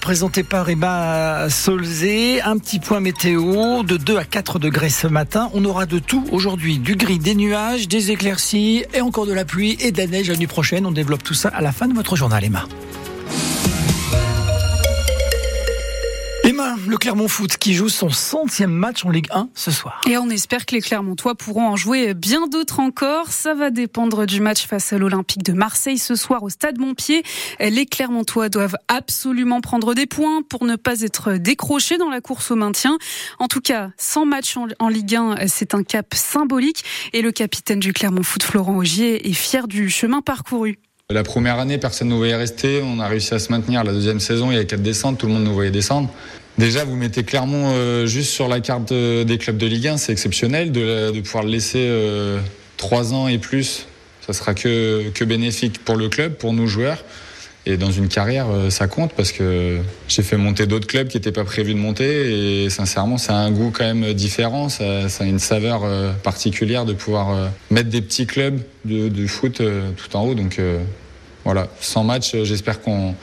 présenté par Emma Solzé. Un petit point météo de 2 à 4 degrés ce matin. On aura de tout aujourd'hui. Du gris, des nuages, des éclaircies et encore de la pluie et de la neige la nuit prochaine. On développe tout ça à la fin de votre journal, Emma. Le Clermont Foot qui joue son centième match en Ligue 1 ce soir. Et on espère que les Clermontois pourront en jouer bien d'autres encore. Ça va dépendre du match face à l'Olympique de Marseille ce soir au Stade Montpied. Les Clermontois doivent absolument prendre des points pour ne pas être décrochés dans la course au maintien. En tout cas, 100 matchs en Ligue 1, c'est un cap symbolique. Et le capitaine du Clermont Foot, Florent Augier, est fier du chemin parcouru. La première année, personne ne nous voyait rester. On a réussi à se maintenir. La deuxième saison, il y a quatre descentes. Tout le monde nous voyait descendre. Déjà, vous mettez Clermont euh, juste sur la carte des clubs de Ligue 1. C'est exceptionnel de, pouvoir le laisser euh, trois ans et plus. Ça sera que, que bénéfique pour le club, pour nos joueurs. Et dans une carrière, euh, ça compte parce que j'ai fait monter d'autres clubs qui n'étaient pas prévus de monter. Et sincèrement, ça a un goût quand même différent. Ça, ça a une saveur particulière de pouvoir mettre des petits clubs de, de foot tout en haut. Donc voilà, 100 matchs, j'espère qu'on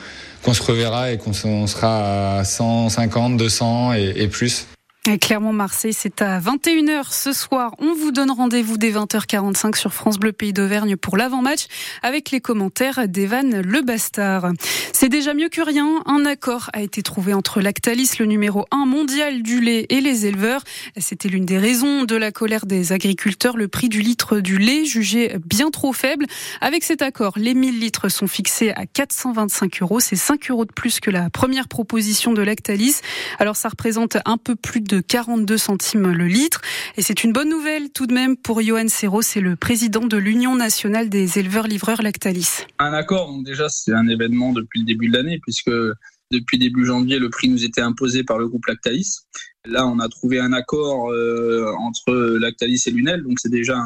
qu'on se reverra et qu'on sera à 150, 200 et, et plus. Clermont-Marseille, c'est à 21h ce soir. On vous donne rendez-vous dès 20h45 sur France Bleu Pays d'Auvergne pour l'avant-match avec les commentaires d'Evan Le Bastard. C'est déjà mieux que rien. Un accord a été trouvé entre Lactalis, le numéro 1 mondial du lait, et les éleveurs. C'était l'une des raisons de la colère des agriculteurs. Le prix du litre du lait jugé bien trop faible. Avec cet accord, les 1000 litres sont fixés à 425 euros. C'est 5 euros de plus que la première proposition de Lactalis. Alors ça représente un peu plus de de 42 centimes le litre. Et c'est une bonne nouvelle tout de même pour Johan Serrault, c'est le président de l'Union nationale des éleveurs-livreurs Lactalis. Un accord, déjà c'est un événement depuis le début de l'année puisque depuis début janvier, le prix nous était imposé par le groupe Lactalis. Là, on a trouvé un accord euh, entre Lactalis et Lunel, donc c'est déjà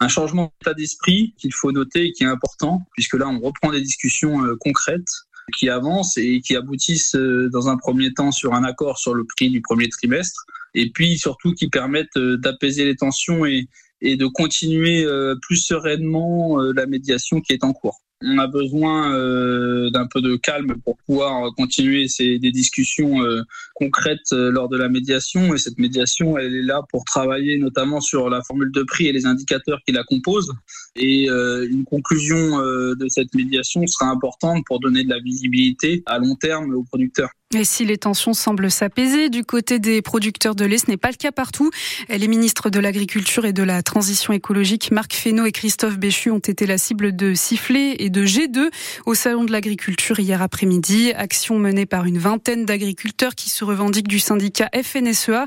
un, changement d'état d'esprit qu'il faut noter et qui est important, puisque là, on reprend des discussions euh, concrètes qui avancent et qui aboutissent euh, dans un premier temps sur un accord sur le prix du premier trimestre et puis surtout qui permettent euh, d'apaiser les tensions et, et de continuer euh, plus sereinement la médiation qui est en cours. On a besoin euh, d'un peu de calme pour pouvoir continuer ces, des discussions euh, concrètes euh, lors de la médiation. Et cette médiation, elle est là pour travailler notamment sur la formule de prix et les indicateurs qui la composent. Et une conclusion de cette médiation sera importante pour donner de la visibilité à long terme aux producteurs. Et si les tensions semblent s'apaiser du côté des producteurs de lait, ce n'est pas le cas partout. Les ministres de l'Agriculture et de la Transition écologique, Marc Fesneau et Christophe Béchu, ont été la cible de sifflets et de G2 au Salon de l'Agriculture hier après-midi. Action menée par une vingtaine d'agriculteurs qui se revendiquent du syndicat FNSEA.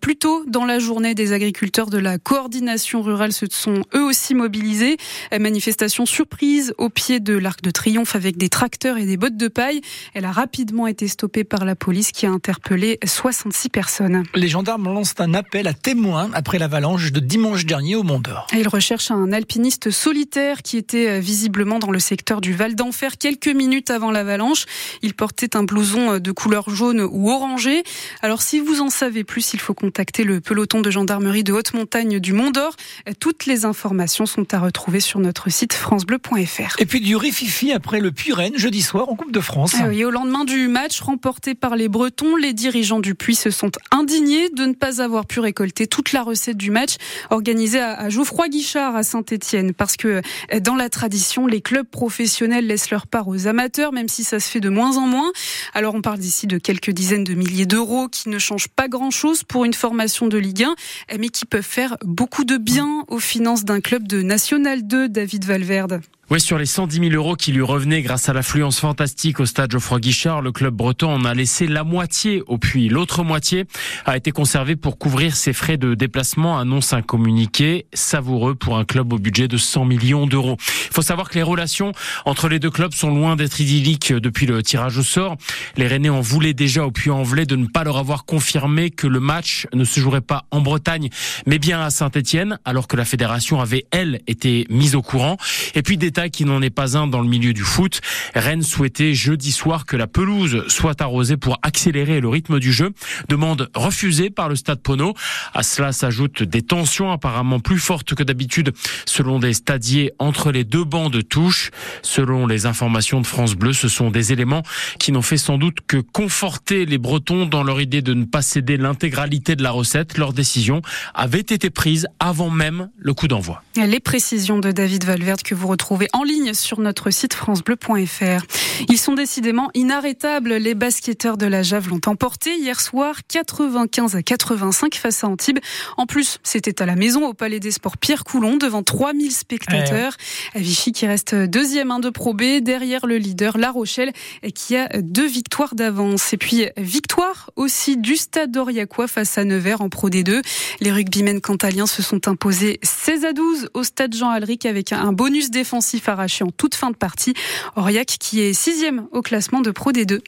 Plus tôt dans la journée, des agriculteurs de la coordination rurale se sont eux aussi mobilisés. Manifestation surprise au pied de l'Arc de Triomphe avec des tracteurs et des bottes de paille. Elle a rapidement été stoppée par la police qui a interpellé 66 personnes. Les gendarmes lancent un appel à témoins après l'avalanche de dimanche dernier au Mont d'Or. Ils recherchent un alpiniste solitaire qui était euh, visiblement dans le secteur du Val d'Enfer quelques minutes avant l'avalanche. Il portait un blouson euh, de couleur jaune ou orangé. Alors si vous en savez plus, il faut contacter le peloton de gendarmerie de haute montagne du Mont d'Or. Toutes les informations sont à retrouver sur notre site francebleu.fr. Et puis du rififi après le Puy-Rennes jeudi soir en Coupe de France. Ah oui, au lendemain du match remporté par les Bretons, les dirigeants du Puy se sont indignés de ne pas avoir pu récolter toute la recette du match organisé à Geoffroy Guichard à Saint-Étienne parce que euh, dans la tradition, les clubs professionnels laissent leur part aux amateurs, même si ça se fait de moins en moins. Alors on parle d'ici de quelques dizaines de milliers d'euros qui ne changent pas grand-chose pour une formation de Ligue 1, mais qui peuvent faire beaucoup de bien aux finances d'un club de National 2, David Valverde. Oui, sur les 110 000 euros qui lui revenaient grâce à l'affluence fantastique au stade Geoffroy Guichard, le club breton en a laissé la moitié au puits. L'autre moitié a été conservée pour couvrir ses frais de déplacement, annonce un communiqué savoureux pour un club au budget de 100 millions d'euros. Il faut savoir que les relations entre les deux clubs sont loin d'être idylliques depuis le tirage au sort. Les Rennais en voulaient déjà au Puy-en-Velay de ne pas leur avoir confirmé que le match ne se jouerait pas en Bretagne, mais bien à Saint-Etienne, alors que la fédération avait, elle, été mise au courant. Et puis, détail qui n'en est pas un dans le milieu du foot. Rennes souhaitait jeudi soir que la pelouse soit arrosée pour accélérer le rythme du jeu. Demande refusée par le stade Pono. À cela s'ajoutent des tensions apparemment plus fortes que d'habitude selon des stadiers entre les deux bancs de touche. Selon les informations de France Bleu, ce sont des éléments qui n'ont fait sans doute que conforter les Bretons dans leur idée de ne pas céder l'intégralité de la recette. Leur décision avait été prise avant même le coup d'envoi. Les précisions de David Valverde que vous retrouvez en ligne sur notre site francebleu.fr. Ils sont décidément inarrêtables. Les basketteurs de la Jave l'ont emporté hier soir 95 à 85 face à Antibes. En plus, c'était à la maison au Palais des Sports Pierre Coulon devant 3000 spectateurs. Vichy qui reste deuxième 1 de Pro B derrière le leader La Rochelle qui a deux victoires d'avance. Et puis victoire aussi du Stade d'Oriacois face à Nevers en Pro D2. Les rugbymen cantaliens se sont imposés 16 à 12 au Stade Jean Alric avec un bonus défensif arraché en toute fin de partie. Aurillac qui est sixième au classement de Pro D2.